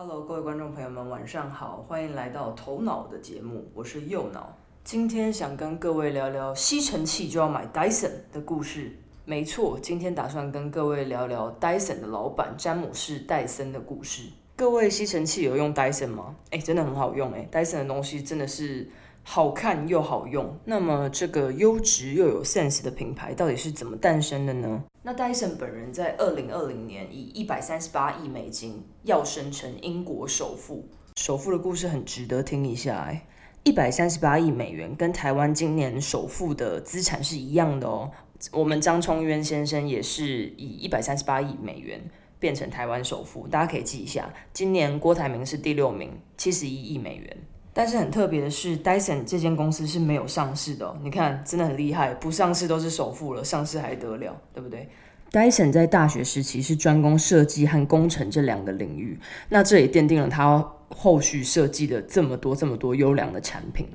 Hello，各位观众朋友们，晚上好，欢迎来到头脑的节目，我是右脑。今天想跟各位聊聊吸尘器就要买 Dyson 的故事。没错，今天打算跟各位聊聊 Dyson 的老板詹姆士戴森的故事。各位吸尘器有用 Dyson 吗？哎，真的很好用哎，Dyson 的东西真的是好看又好用。那么这个优质又有 sense 的品牌到底是怎么诞生的呢？那戴森本人在二零二零年以一百三十八亿美金要升成英国首富，首富的故事很值得听一下哎，一百三十八亿美元跟台湾今年首富的资产是一样的哦。我们张聪渊先生也是以一百三十八亿美元变成台湾首富，大家可以记一下。今年郭台铭是第六名，七十一亿美元。但是很特别的是，Dyson 这间公司是没有上市的。你看，真的很厉害，不上市都是首富了，上市还得了，对不对？Dyson 在大学时期是专攻设计和工程这两个领域，那这也奠定了他后续设计的这么多、这么多优良的产品。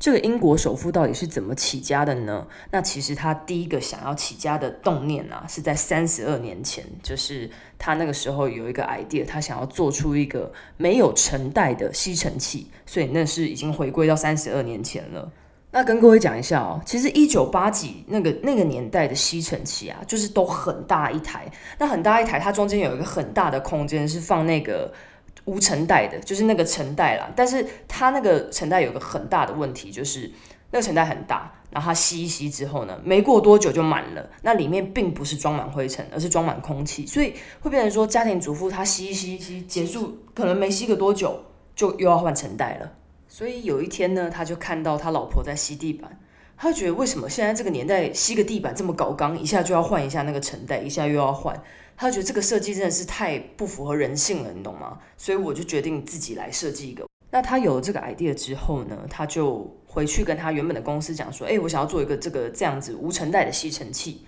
这个英国首富到底是怎么起家的呢？那其实他第一个想要起家的动念啊，是在三十二年前，就是他那个时候有一个 idea，他想要做出一个没有尘袋的吸尘器，所以那是已经回归到三十二年前了。那跟各位讲一下哦，其实一九八几那个那个年代的吸尘器啊，就是都很大一台，那很大一台，它中间有一个很大的空间是放那个。无尘袋的，就是那个尘袋啦。但是它那个尘袋有个很大的问题，就是那个尘袋很大，然后它吸一吸之后呢，没过多久就满了。那里面并不是装满灰尘，而是装满空气，所以会变成说家庭主妇她吸一吸吸结束，可能没吸个多久就又要换尘袋了。所以有一天呢，他就看到他老婆在吸地板，他觉得为什么现在这个年代吸个地板这么搞刚，一下就要换一下那个尘袋，一下又要换。他觉得这个设计真的是太不符合人性了，你懂吗？所以我就决定自己来设计一个。那他有了这个 idea 之后呢，他就回去跟他原本的公司讲说：“哎，我想要做一个这个这样子无尘袋的吸尘器。”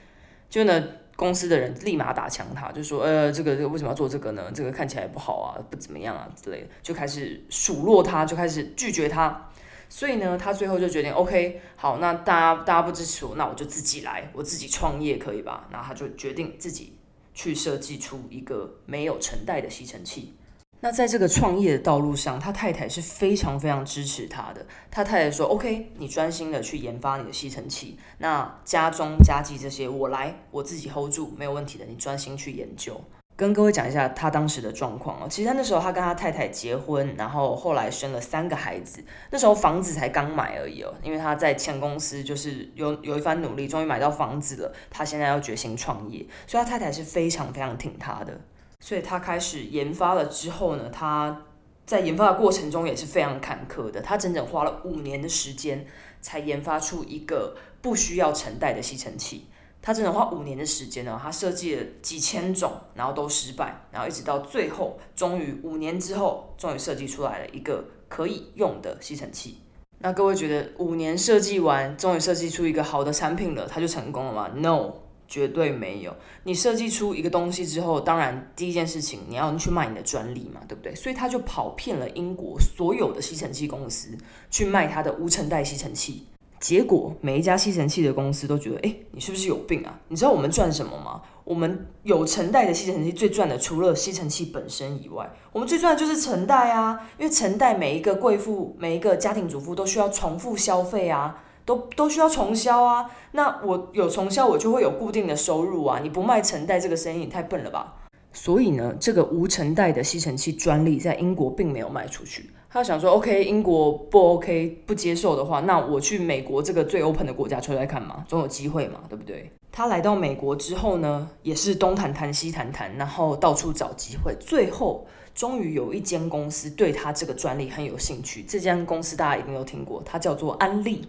就呢，公司的人立马打枪他，就说：“呃，这个这个为什么要做这个呢？这个看起来不好啊，不怎么样啊之类的。”就开始数落他，就开始拒绝他。所以呢，他最后就决定：“OK，好，那大家大家不支持我，那我就自己来，我自己创业可以吧？”那他就决定自己。去设计出一个没有尘袋的吸尘器。那在这个创业的道路上，他太太是非常非常支持他的。他太太说：“OK，你专心的去研发你的吸尘器，那家中家计这些我来，我自己 hold 住，没有问题的。你专心去研究。”跟各位讲一下他当时的状况哦。其实他那时候他跟他太太结婚，然后后来生了三个孩子。那时候房子才刚买而已哦，因为他在前公司就是有有一番努力，终于买到房子了。他现在要决心创业，所以他太太是非常非常挺他的。所以他开始研发了之后呢，他在研发的过程中也是非常坎坷的。他整整花了五年的时间才研发出一个不需要承袋的吸尘器。他真的花五年的时间呢，他设计了几千种，然后都失败，然后一直到最后，终于五年之后，终于设计出来了一个可以用的吸尘器。那各位觉得五年设计完，终于设计出一个好的产品了，他就成功了吗？No，绝对没有。你设计出一个东西之后，当然第一件事情你要去卖你的专利嘛，对不对？所以他就跑遍了英国所有的吸尘器公司，去卖他的无尘袋吸尘器。结果每一家吸尘器的公司都觉得，哎，你是不是有病啊？你知道我们赚什么吗？我们有尘袋的吸尘器最赚的，除了吸尘器本身以外，我们最赚的就是尘袋啊！因为尘袋每一个贵妇、每一个家庭主妇都需要重复消费啊，都都需要重销啊。那我有重销，我就会有固定的收入啊。你不卖尘袋这个生意，你太笨了吧？所以呢，这个无尘袋的吸尘器专利在英国并没有卖出去。他想说，OK，英国不 OK，不接受的话，那我去美国这个最 open 的国家出来看嘛，总有机会嘛，对不对？他来到美国之后呢，也是东谈谈西谈谈，然后到处找机会，最后终于有一间公司对他这个专利很有兴趣。这间公司大家一定有听过，它叫做安利。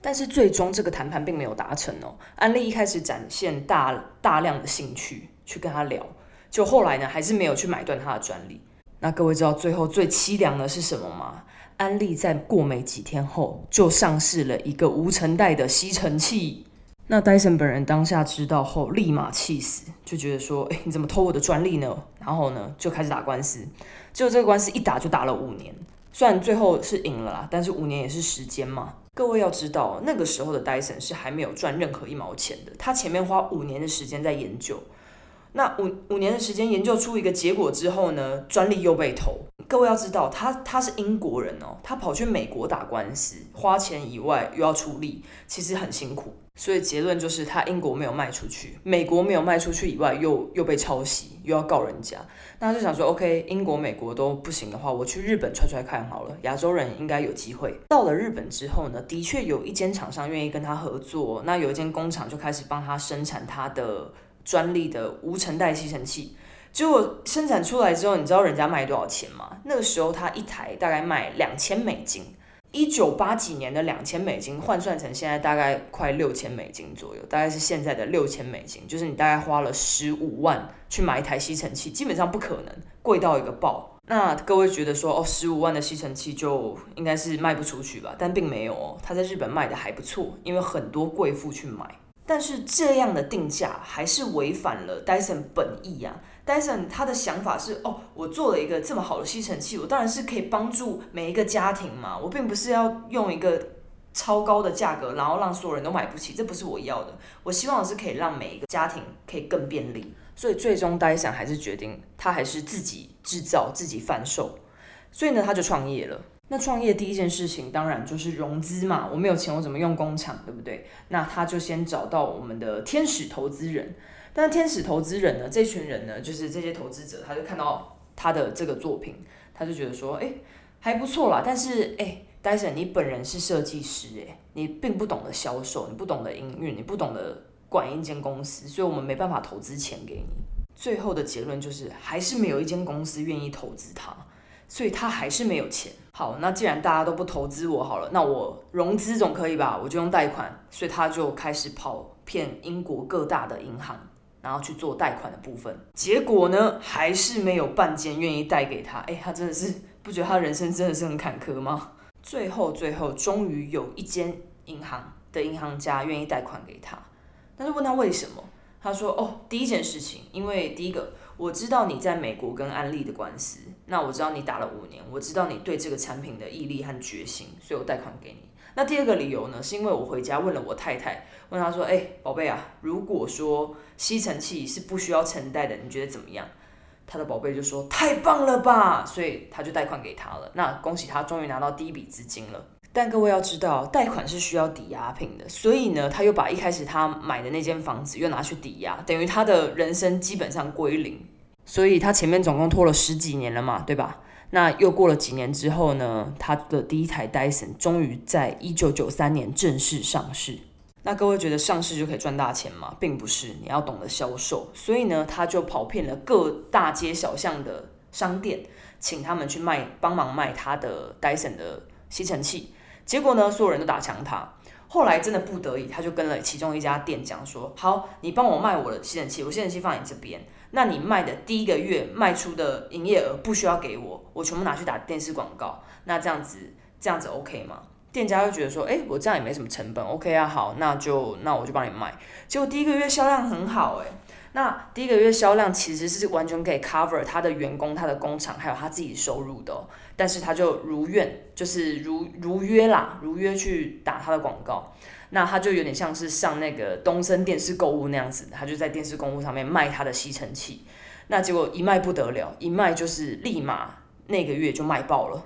但是最终这个谈判并没有达成哦。安利一开始展现大大量的兴趣去跟他聊，就后来呢，还是没有去买断他的专利。那各位知道最后最凄凉的是什么吗？安利在过没几天后就上市了一个无尘袋的吸尘器。那戴森本人当下知道后立马气死，就觉得说：“哎，你怎么偷我的专利呢？”然后呢，就开始打官司。结果这个官司一打就打了五年，虽然最后是赢了啦，但是五年也是时间嘛。各位要知道，那个时候的戴森是还没有赚任何一毛钱的，他前面花五年的时间在研究。那五五年的时间研究出一个结果之后呢，专利又被投，各位要知道，他他是英国人哦，他跑去美国打官司，花钱以外又要出力，其实很辛苦。所以结论就是，他英国没有卖出去，美国没有卖出去以外，又又被抄袭，又要告人家。那他就想说，OK，英国、美国都不行的话，我去日本踹踹看好了，亚洲人应该有机会。到了日本之后呢，的确有一间厂商愿意跟他合作，那有一间工厂就开始帮他生产他的专利的无尘带吸尘器。结果生产出来之后，你知道人家卖多少钱吗？那个时候它一台大概卖两千美金。一九八几年的两千美金换算成现在大概快六千美金左右，大概是现在的六千美金，就是你大概花了十五万去买一台吸尘器，基本上不可能贵到一个爆。那各位觉得说哦，十五万的吸尘器就应该是卖不出去吧？但并没有哦，它在日本卖的还不错，因为很多贵妇去买。但是这样的定价还是违反了 Dyson 本意呀。Dyson 他的想法是，哦，我做了一个这么好的吸尘器，我当然是可以帮助每一个家庭嘛。我并不是要用一个超高的价格，然后让所有人都买不起，这不是我要的。我希望是可以让每一个家庭可以更便利。所以最终 Dyson 还是决定，他还是自己制造、自己贩售。所以呢，他就创业了。那创业第一件事情，当然就是融资嘛。我没有钱，我怎么用工厂，对不对？那他就先找到我们的天使投资人。但天使投资人呢？这群人呢，就是这些投资者，他就看到他的这个作品，他就觉得说，哎，还不错啦。但是，哎，戴森，你本人是设计师，哎，你并不懂得销售，你不懂得营运，你不懂得管一间公司，所以我们没办法投资钱给你。最后的结论就是，还是没有一间公司愿意投资他，所以他还是没有钱。好，那既然大家都不投资我好了，那我融资总可以吧？我就用贷款，所以他就开始跑骗英国各大的银行。然后去做贷款的部分，结果呢，还是没有半间愿意贷给他。哎，他真的是不觉得他人生真的是很坎坷吗？最后，最后，终于有一间银行的银行家愿意贷款给他。但是问他为什么，他说：“哦，第一件事情，因为第一个，我知道你在美国跟安利的官司，那我知道你打了五年，我知道你对这个产品的毅力和决心，所以我贷款给你。那第二个理由呢，是因为我回家问了我太太。”问她说：“哎，宝贝啊，如果说吸尘器是不需要承贷的，你觉得怎么样？”她的宝贝就说：“太棒了吧！”所以他就贷款给他了。那恭喜他，终于拿到第一笔资金了。但各位要知道，贷款是需要抵押品的，所以呢，他又把一开始他买的那间房子又拿去抵押，等于他的人生基本上归零。所以他前面总共拖了十几年了嘛，对吧？那又过了几年之后呢，他的第一台 Dyson 终于在一九九三年正式上市。那各位觉得上市就可以赚大钱吗？并不是，你要懂得销售。所以呢，他就跑遍了各大街小巷的商店，请他们去卖，帮忙卖他的 Dyson 的吸尘器。结果呢，所有人都打枪他。后来真的不得已，他就跟了其中一家店讲说：“好，你帮我卖我的吸尘器，我吸尘器放你这边。那你卖的第一个月卖出的营业额不需要给我，我全部拿去打电视广告。那这样子，这样子 OK 吗？”店家会觉得说，哎，我这样也没什么成本，OK 啊，好，那就那我就帮你卖。结果第一个月销量很好，哎，那第一个月销量其实是完全可以 cover 他的员工、他的工厂还有他自己收入的。但是他就如愿，就是如如约啦，如约去打他的广告。那他就有点像是上那个东森电视购物那样子，他就在电视购物上面卖他的吸尘器。那结果一卖不得了，一卖就是立马那个月就卖爆了。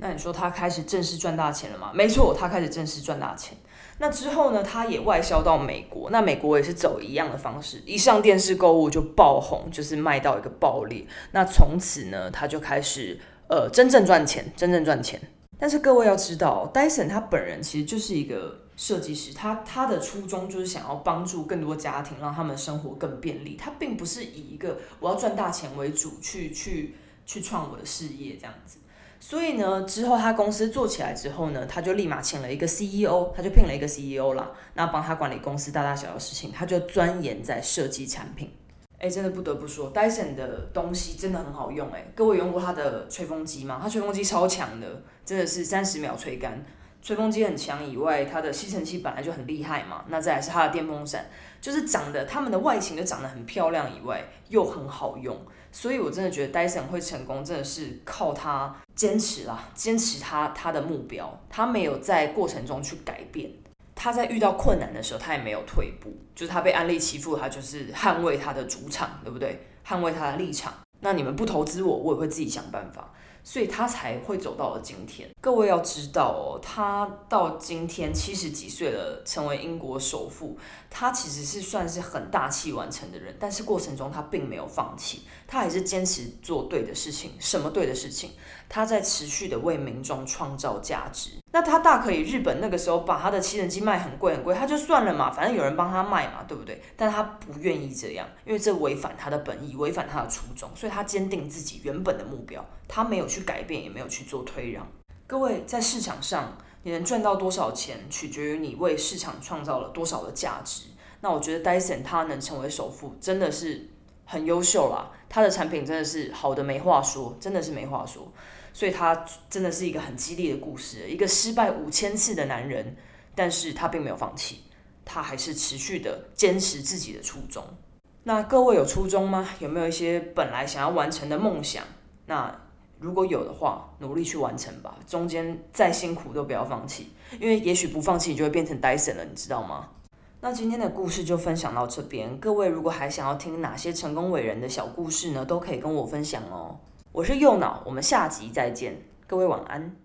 那你说他开始正式赚大钱了吗？没错，他开始正式赚大钱。那之后呢，他也外销到美国。那美国也是走一样的方式，一上电视购物就爆红，就是卖到一个爆裂。那从此呢，他就开始呃真正赚钱，真正赚钱。但是各位要知道，戴森他本人其实就是一个设计师，他他的初衷就是想要帮助更多家庭，让他们生活更便利。他并不是以一个我要赚大钱为主去去去创我的事业这样子。所以呢，之后他公司做起来之后呢，他就立马请了一个 CEO，他就聘了一个 CEO 啦，那帮他管理公司大大小小的事情，他就钻研在设计产品。哎，真的不得不说，Dyson 的东西真的很好用哎。各位用过他的吹风机吗？他吹风机超强的，真的是三十秒吹干。吹风机很强以外，它的吸尘器本来就很厉害嘛。那再来是它的电风扇，就是长得它们的外形就长得很漂亮以外，又很好用。所以我真的觉得 Dyson 会成功，真的是靠他坚持啦，坚持他他的目标，他没有在过程中去改变。他在遇到困难的时候，他也没有退步，就是他被安利欺负，他就是捍卫他的主场，对不对？捍卫他的立场。那你们不投资我，我也会自己想办法。所以他才会走到了今天。各位要知道哦，他到今天七十几岁了，成为英国首富，他其实是算是很大器晚成的人。但是过程中他并没有放弃，他还是坚持做对的事情。什么对的事情？他在持续的为民众创造价值。那他大可以日本那个时候把他的吸尘机卖很贵很贵，他就算了嘛，反正有人帮他卖嘛，对不对？但他不愿意这样，因为这违反他的本意，违反他的初衷，所以他坚定自己原本的目标，他没有去改变，也没有去做退让。各位在市场上，你能赚到多少钱，取决于你为市场创造了多少的价值。那我觉得 Dyson 他能成为首富，真的是很优秀啦，他的产品真的是好的没话说，真的是没话说。所以他真的是一个很激励的故事，一个失败五千次的男人，但是他并没有放弃，他还是持续的坚持自己的初衷。那各位有初衷吗？有没有一些本来想要完成的梦想？那如果有的话，努力去完成吧。中间再辛苦都不要放弃，因为也许不放弃，你就会变成 Dyson 了，你知道吗？那今天的故事就分享到这边。各位如果还想要听哪些成功伟人的小故事呢，都可以跟我分享哦。我是右脑，我们下集再见，各位晚安。